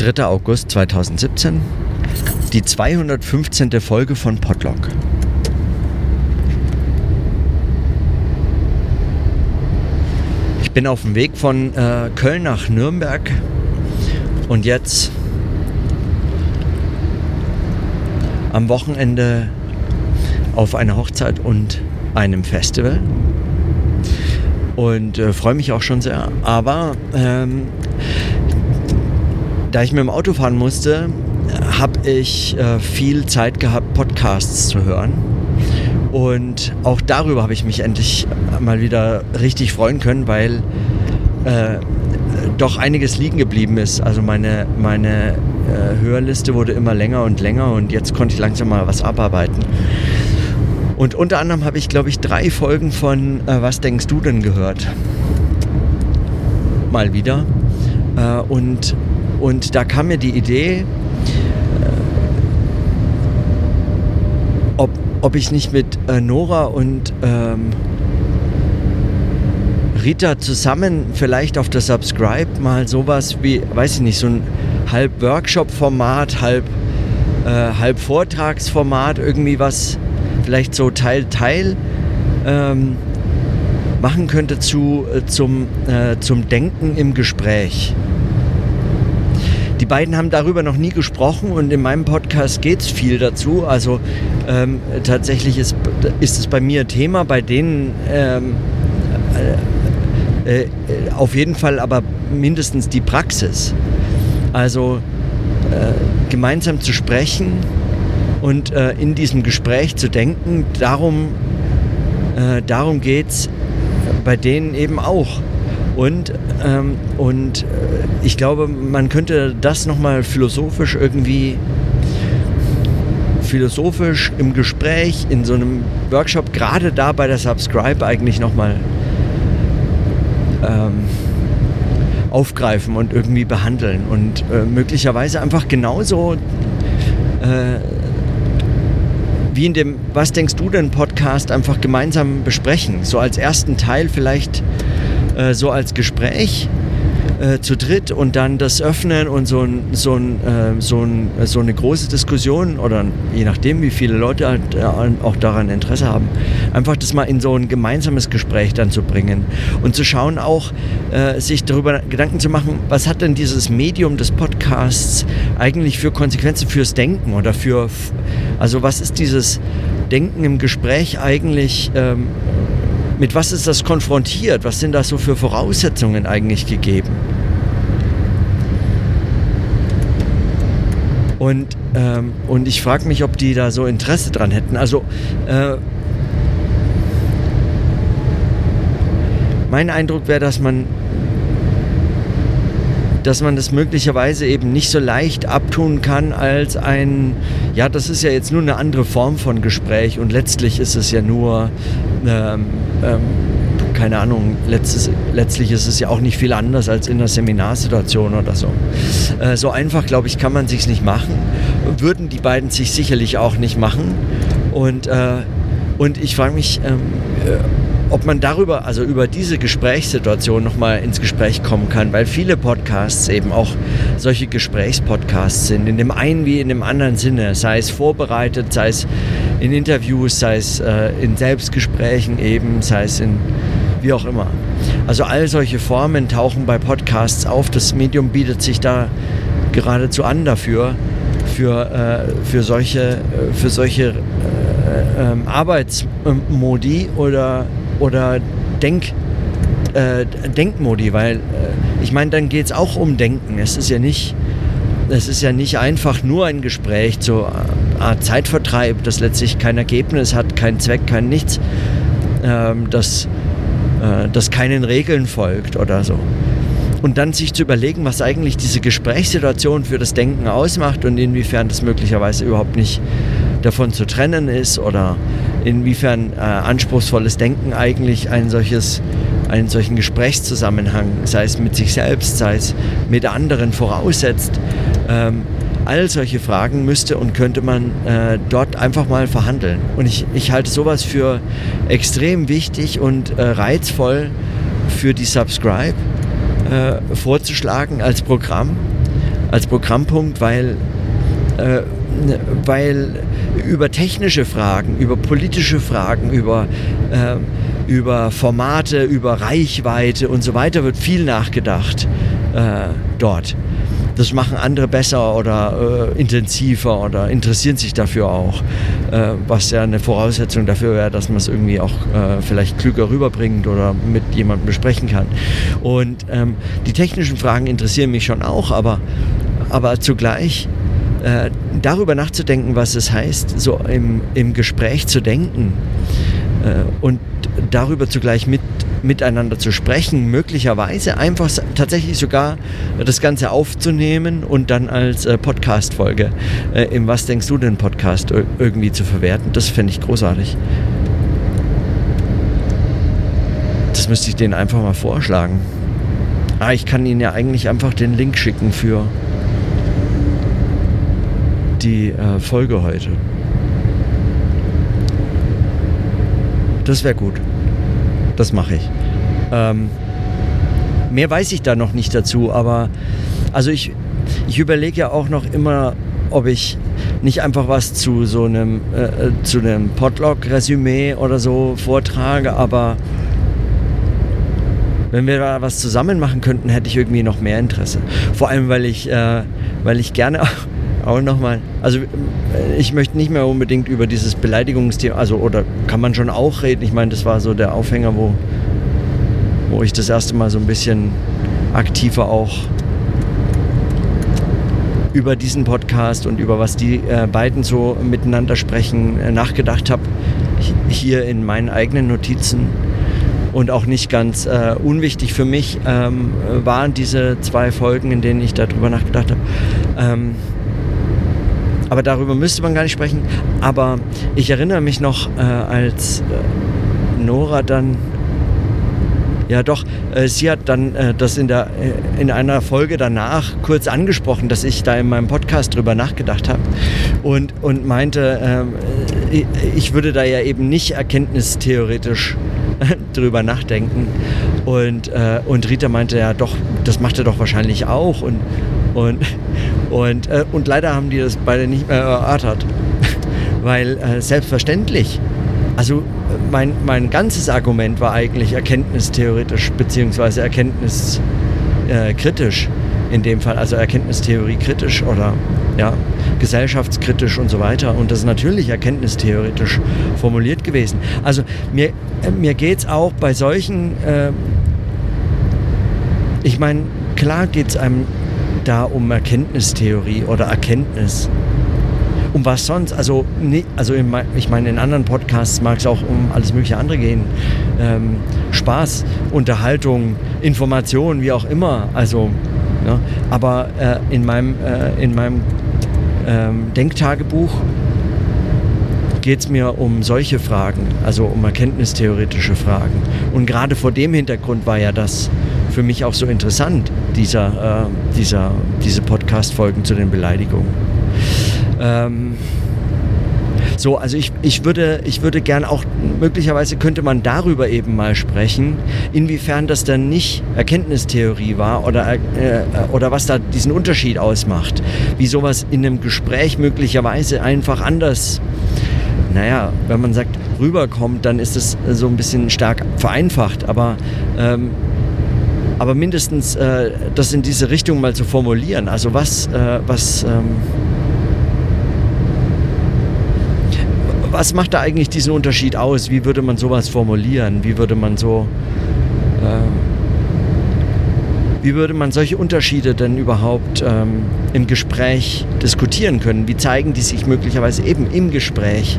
3. August 2017, die 215. Folge von Podlog. Ich bin auf dem Weg von äh, Köln nach Nürnberg und jetzt am Wochenende auf einer Hochzeit und einem Festival und äh, freue mich auch schon sehr. Aber ähm, da ich mit dem Auto fahren musste, habe ich äh, viel Zeit gehabt, Podcasts zu hören. Und auch darüber habe ich mich endlich mal wieder richtig freuen können, weil äh, doch einiges liegen geblieben ist. Also meine, meine äh, Hörliste wurde immer länger und länger und jetzt konnte ich langsam mal was abarbeiten. Und unter anderem habe ich, glaube ich, drei Folgen von äh, Was denkst du denn gehört? Mal wieder. Äh, und, und da kam mir die Idee, ob ich nicht mit äh, Nora und ähm, Rita zusammen vielleicht auf der Subscribe mal sowas wie, weiß ich nicht, so ein halb Workshop-Format, halb, äh, halb Vortragsformat, irgendwie was vielleicht so Teil Teil ähm, machen könnte zu, äh, zum, äh, zum Denken im Gespräch. Die beiden haben darüber noch nie gesprochen und in meinem Podcast geht es viel dazu. Also ähm, tatsächlich ist, ist es bei mir Thema, bei denen ähm, äh, äh, auf jeden Fall aber mindestens die Praxis. Also äh, gemeinsam zu sprechen und äh, in diesem Gespräch zu denken, darum, äh, darum geht es bei denen eben auch. Und, ähm, und äh, ich glaube, man könnte das nochmal philosophisch irgendwie philosophisch im Gespräch, in so einem Workshop, gerade da bei der Subscribe eigentlich nochmal ähm, aufgreifen und irgendwie behandeln und äh, möglicherweise einfach genauso äh, wie in dem Was denkst du denn Podcast einfach gemeinsam besprechen. So als ersten Teil vielleicht äh, so als Gespräch äh, zu dritt und dann das öffnen und so, ein, so, ein, äh, so, ein, so eine große Diskussion oder je nachdem, wie viele Leute halt, äh, auch daran Interesse haben, einfach das mal in so ein gemeinsames Gespräch dann zu bringen und zu schauen auch, äh, sich darüber Gedanken zu machen, was hat denn dieses Medium des Podcasts eigentlich für Konsequenzen fürs Denken oder für, also was ist dieses Denken im Gespräch eigentlich ähm, mit was ist das konfrontiert? Was sind da so für Voraussetzungen eigentlich gegeben? Und, ähm, und ich frage mich, ob die da so Interesse dran hätten. Also äh, mein Eindruck wäre, dass man dass man das möglicherweise eben nicht so leicht abtun kann als ein, ja, das ist ja jetzt nur eine andere Form von Gespräch und letztlich ist es ja nur, ähm, ähm, keine Ahnung, letztes, letztlich ist es ja auch nicht viel anders als in einer Seminarsituation oder so. Äh, so einfach, glaube ich, kann man sich nicht machen. Würden die beiden sich sicherlich auch nicht machen. Und, äh, und ich frage mich, ähm, äh, ob man darüber, also über diese Gesprächssituation nochmal ins Gespräch kommen kann, weil viele Podcasts eben auch solche Gesprächspodcasts sind, in dem einen wie in dem anderen Sinne, sei es vorbereitet, sei es in Interviews, sei es äh, in Selbstgesprächen eben, sei es in wie auch immer. Also all solche Formen tauchen bei Podcasts auf. Das Medium bietet sich da geradezu an dafür, für, äh, für solche, äh, für solche äh, ähm, Arbeitsmodi oder oder Denk, äh, Denkmodi, weil äh, ich meine, dann geht es auch um Denken. Es ist ja nicht, es ist ja nicht einfach nur ein Gespräch zur Art Zeitvertreib, das letztlich kein Ergebnis hat, keinen Zweck, kein Nichts, ähm, das, äh, das keinen Regeln folgt oder so. Und dann sich zu überlegen, was eigentlich diese Gesprächssituation für das Denken ausmacht und inwiefern das möglicherweise überhaupt nicht davon zu trennen ist oder inwiefern äh, anspruchsvolles Denken eigentlich ein solches, einen solchen Gesprächszusammenhang, sei es mit sich selbst, sei es mit anderen voraussetzt. Ähm, all solche Fragen müsste und könnte man äh, dort einfach mal verhandeln. Und ich, ich halte sowas für extrem wichtig und äh, reizvoll für die Subscribe äh, vorzuschlagen als Programm als Programmpunkt, weil, äh, weil über technische Fragen, über politische Fragen, über, äh, über Formate, über Reichweite und so weiter wird viel nachgedacht äh, dort. Das machen andere besser oder äh, intensiver oder interessieren sich dafür auch, äh, was ja eine Voraussetzung dafür wäre, dass man es irgendwie auch äh, vielleicht klüger rüberbringt oder mit jemandem besprechen kann. Und ähm, die technischen Fragen interessieren mich schon auch, aber, aber zugleich äh, darüber nachzudenken, was es heißt, so im, im Gespräch zu denken äh, und darüber zugleich mit, miteinander zu sprechen, möglicherweise einfach tatsächlich sogar das Ganze aufzunehmen und dann als äh, Podcast-Folge äh, im Was denkst du denn Podcast irgendwie zu verwerten. Das fände ich großartig. Das müsste ich denen einfach mal vorschlagen. Ah, ich kann Ihnen ja eigentlich einfach den Link schicken für die äh, Folge heute. Das wäre gut. Das mache ich. Ähm, mehr weiß ich da noch nicht dazu, aber also ich, ich überlege ja auch noch immer, ob ich nicht einfach was zu so einem, äh, äh zu einem Podlog-Resümee oder so vortrage, aber wenn wir da was zusammen machen könnten, hätte ich irgendwie noch mehr Interesse. Vor allem, weil ich, äh, weil ich gerne auch nochmal, also äh, ich möchte nicht mehr unbedingt über dieses Beleidigungsthema, also oder kann man schon auch reden. Ich meine, das war so der Aufhänger, wo, wo ich das erste Mal so ein bisschen aktiver auch über diesen Podcast und über was die äh, beiden so miteinander sprechen äh, nachgedacht habe. Hier in meinen eigenen Notizen. Und auch nicht ganz äh, unwichtig für mich ähm, waren diese zwei Folgen, in denen ich darüber nachgedacht habe. Ähm, aber darüber müsste man gar nicht sprechen. Aber ich erinnere mich noch, äh, als äh, Nora dann ja, doch. Äh, sie hat dann äh, das in, der, äh, in einer Folge danach kurz angesprochen, dass ich da in meinem Podcast drüber nachgedacht habe und, und meinte, ähm, äh, ich würde da ja eben nicht erkenntnistheoretisch drüber nachdenken. Und, äh, und Rita meinte, ja doch, das macht er doch wahrscheinlich auch. Und, und, und, äh, und leider haben die das beide nicht mehr erörtert. Weil äh, selbstverständlich, also mein, mein ganzes Argument war eigentlich erkenntnistheoretisch beziehungsweise erkenntniskritisch äh, in dem Fall, also Erkenntnistheorie kritisch oder ja, gesellschaftskritisch und so weiter. Und das ist natürlich erkenntnistheoretisch formuliert gewesen. Also mir, äh, mir geht es auch bei solchen, äh, ich meine, klar geht es einem da um Erkenntnistheorie oder Erkenntnis. Um was sonst? Also, nee, also in, ich meine, in anderen Podcasts mag es auch um alles mögliche andere gehen. Ähm, Spaß, Unterhaltung, Information, wie auch immer. Also, ja, aber äh, in meinem, äh, in meinem ähm, Denktagebuch geht es mir um solche Fragen, also um erkenntnistheoretische Fragen. Und gerade vor dem Hintergrund war ja das für mich auch so interessant, dieser, äh, dieser, diese Podcast-Folgen zu den Beleidigungen. Ähm, so, also ich, ich, würde, ich würde gern auch, möglicherweise könnte man darüber eben mal sprechen, inwiefern das dann nicht Erkenntnistheorie war oder, äh, oder was da diesen Unterschied ausmacht. Wie sowas in einem Gespräch möglicherweise einfach anders, naja, wenn man sagt, rüberkommt, dann ist es so ein bisschen stark vereinfacht, aber ähm, aber mindestens äh, das in diese Richtung mal zu formulieren. Also was, äh, was, ähm, was macht da eigentlich diesen Unterschied aus? Wie würde man sowas formulieren? Wie würde man so, äh, wie würde man solche Unterschiede denn überhaupt ähm, im Gespräch diskutieren können? Wie zeigen die sich möglicherweise eben im Gespräch,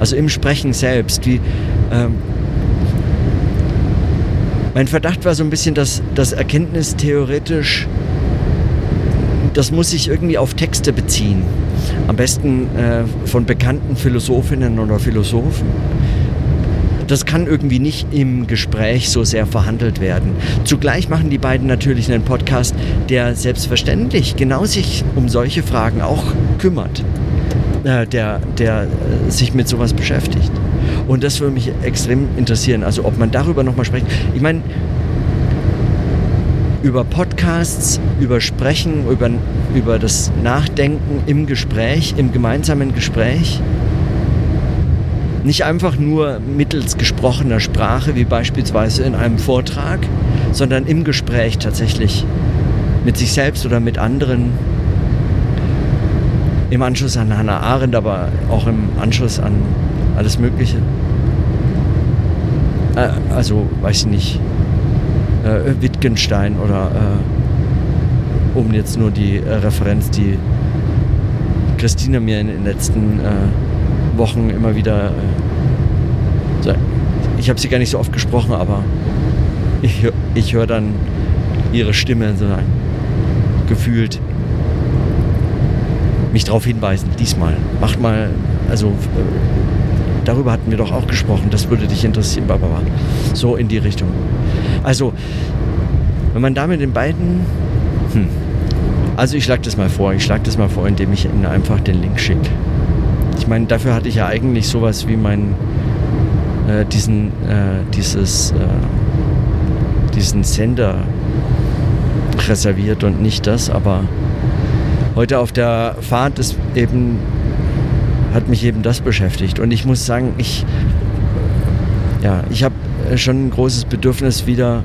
also im Sprechen selbst? Wie, ähm, mein Verdacht war so ein bisschen, dass das erkenntnistheoretisch, das muss sich irgendwie auf Texte beziehen. Am besten äh, von bekannten Philosophinnen oder Philosophen. Das kann irgendwie nicht im Gespräch so sehr verhandelt werden. Zugleich machen die beiden natürlich einen Podcast, der selbstverständlich genau sich um solche Fragen auch kümmert, äh, der, der äh, sich mit sowas beschäftigt. Und das würde mich extrem interessieren, also ob man darüber nochmal spricht. Ich meine, über Podcasts, über Sprechen, über, über das Nachdenken im Gespräch, im gemeinsamen Gespräch. Nicht einfach nur mittels gesprochener Sprache, wie beispielsweise in einem Vortrag, sondern im Gespräch tatsächlich mit sich selbst oder mit anderen. Im Anschluss an Hannah Arendt, aber auch im Anschluss an alles Mögliche. Äh, also, weiß ich nicht, äh, Wittgenstein oder äh, um jetzt nur die äh, Referenz, die Christina mir in den letzten äh, Wochen immer wieder. Äh, ich habe sie gar nicht so oft gesprochen, aber ich, ich höre dann ihre Stimme so gefühlt mich darauf hinweisen, diesmal. Macht mal, also darüber hatten wir doch auch gesprochen, das würde dich interessieren, Barbara. So in die Richtung. Also, wenn man da mit den beiden. Hm, also ich schlage das mal vor. Ich schlage das mal vor, indem ich Ihnen einfach den Link schicke. Ich meine, dafür hatte ich ja eigentlich sowas wie mein äh, diesen äh, dieses äh, diesen Sender reserviert und nicht das, aber heute auf der Fahrt ist eben hat mich eben das beschäftigt und ich muss sagen, ich ja, ich habe schon ein großes Bedürfnis wieder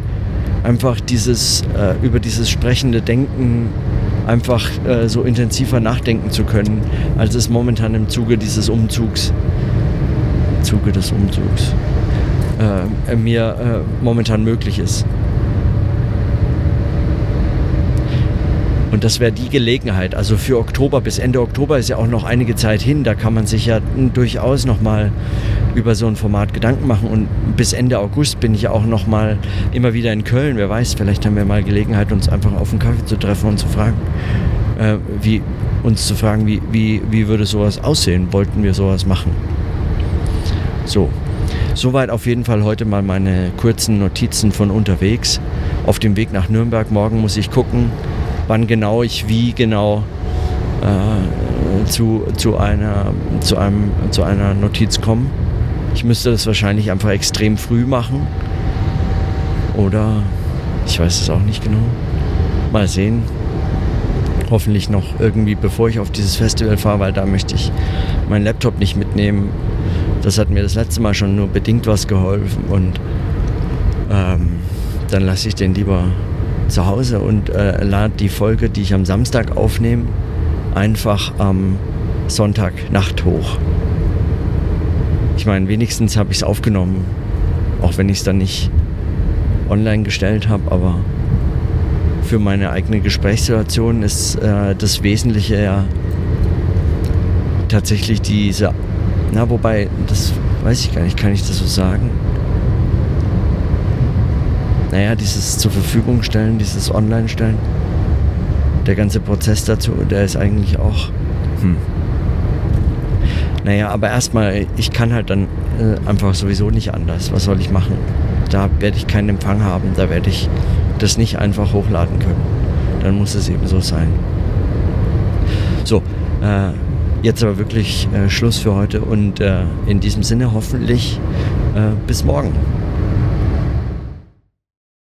einfach dieses äh, über dieses sprechende Denken einfach äh, so intensiver nachdenken zu können, als es momentan im Zuge dieses Umzugs Zuge des Umzugs äh, mir äh, momentan möglich ist. Und das wäre die Gelegenheit. Also für Oktober bis Ende Oktober ist ja auch noch einige Zeit hin. Da kann man sich ja durchaus nochmal über so ein Format Gedanken machen. Und bis Ende August bin ich auch nochmal immer wieder in Köln. Wer weiß, vielleicht haben wir mal Gelegenheit, uns einfach auf einen Kaffee zu treffen und zu fragen, äh, wie, uns zu fragen, wie, wie, wie würde sowas aussehen? Wollten wir sowas machen? So. Soweit auf jeden Fall heute mal meine kurzen Notizen von unterwegs. Auf dem Weg nach Nürnberg morgen muss ich gucken, wann genau ich wie genau äh, zu, zu, einer, zu, einem, zu einer Notiz komme. Ich müsste das wahrscheinlich einfach extrem früh machen. Oder ich weiß es auch nicht genau. Mal sehen. Hoffentlich noch irgendwie, bevor ich auf dieses Festival fahre, weil da möchte ich meinen Laptop nicht mitnehmen. Das hat mir das letzte Mal schon nur bedingt was geholfen und ähm, dann lasse ich den lieber zu Hause und äh, lade die Folge, die ich am Samstag aufnehme, einfach am Sonntagnacht hoch. Ich meine, wenigstens habe ich es aufgenommen, auch wenn ich es dann nicht online gestellt habe, aber für meine eigene Gesprächssituation ist äh, das Wesentliche ja tatsächlich diese, na wobei, das weiß ich gar nicht, kann ich das so sagen? Naja, dieses zur Verfügung stellen, dieses Online stellen, der ganze Prozess dazu, der ist eigentlich auch, hm. Naja, aber erstmal, ich kann halt dann äh, einfach sowieso nicht anders. Was soll ich machen? Da werde ich keinen Empfang haben, da werde ich das nicht einfach hochladen können. Dann muss es eben so sein. So, äh, jetzt aber wirklich äh, Schluss für heute und äh, in diesem Sinne hoffentlich äh, bis morgen.